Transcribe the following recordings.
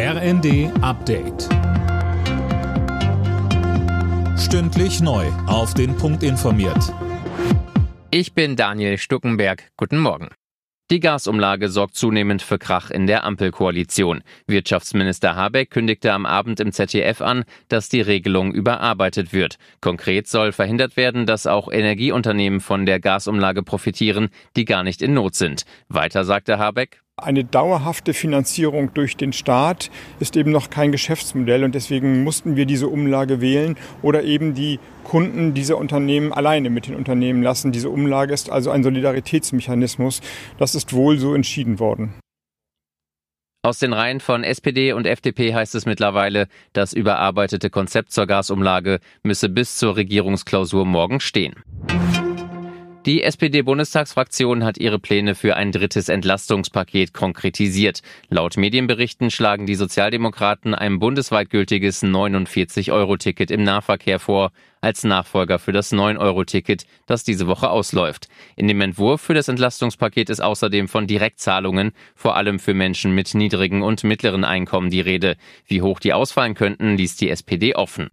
RND Update. Stündlich neu. Auf den Punkt informiert. Ich bin Daniel Stuckenberg. Guten Morgen. Die Gasumlage sorgt zunehmend für Krach in der Ampelkoalition. Wirtschaftsminister Habeck kündigte am Abend im ZDF an, dass die Regelung überarbeitet wird. Konkret soll verhindert werden, dass auch Energieunternehmen von der Gasumlage profitieren, die gar nicht in Not sind. Weiter sagte Habeck, eine dauerhafte Finanzierung durch den Staat ist eben noch kein Geschäftsmodell und deswegen mussten wir diese Umlage wählen oder eben die Kunden dieser Unternehmen alleine mit den Unternehmen lassen. Diese Umlage ist also ein Solidaritätsmechanismus. Das ist wohl so entschieden worden. Aus den Reihen von SPD und FDP heißt es mittlerweile, das überarbeitete Konzept zur Gasumlage müsse bis zur Regierungsklausur morgen stehen. Die SPD-Bundestagsfraktion hat ihre Pläne für ein drittes Entlastungspaket konkretisiert. Laut Medienberichten schlagen die Sozialdemokraten ein bundesweit gültiges 49-Euro-Ticket im Nahverkehr vor, als Nachfolger für das 9-Euro-Ticket, das diese Woche ausläuft. In dem Entwurf für das Entlastungspaket ist außerdem von Direktzahlungen, vor allem für Menschen mit niedrigen und mittleren Einkommen, die Rede. Wie hoch die ausfallen könnten, ließ die SPD offen.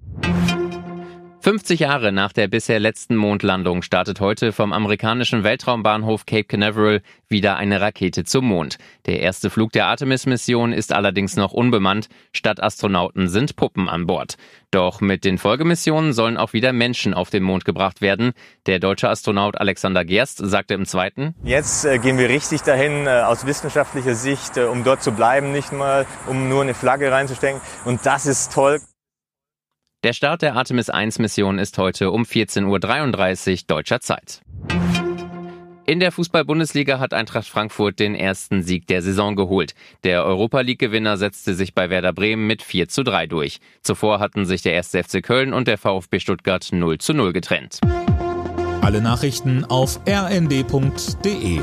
50 Jahre nach der bisher letzten Mondlandung startet heute vom amerikanischen Weltraumbahnhof Cape Canaveral wieder eine Rakete zum Mond. Der erste Flug der Artemis-Mission ist allerdings noch unbemannt. Statt Astronauten sind Puppen an Bord. Doch mit den Folgemissionen sollen auch wieder Menschen auf den Mond gebracht werden. Der deutsche Astronaut Alexander Gerst sagte im zweiten, Jetzt äh, gehen wir richtig dahin äh, aus wissenschaftlicher Sicht, äh, um dort zu bleiben, nicht mal um nur eine Flagge reinzustecken. Und das ist toll. Der Start der Artemis 1 Mission ist heute um 14.33 Uhr deutscher Zeit. In der Fußball-Bundesliga hat Eintracht Frankfurt den ersten Sieg der Saison geholt. Der Europa League-Gewinner setzte sich bei Werder Bremen mit 4 zu 3 durch. Zuvor hatten sich der 1. FC Köln und der VfB Stuttgart 0 zu 0 getrennt. Alle Nachrichten auf rnd.de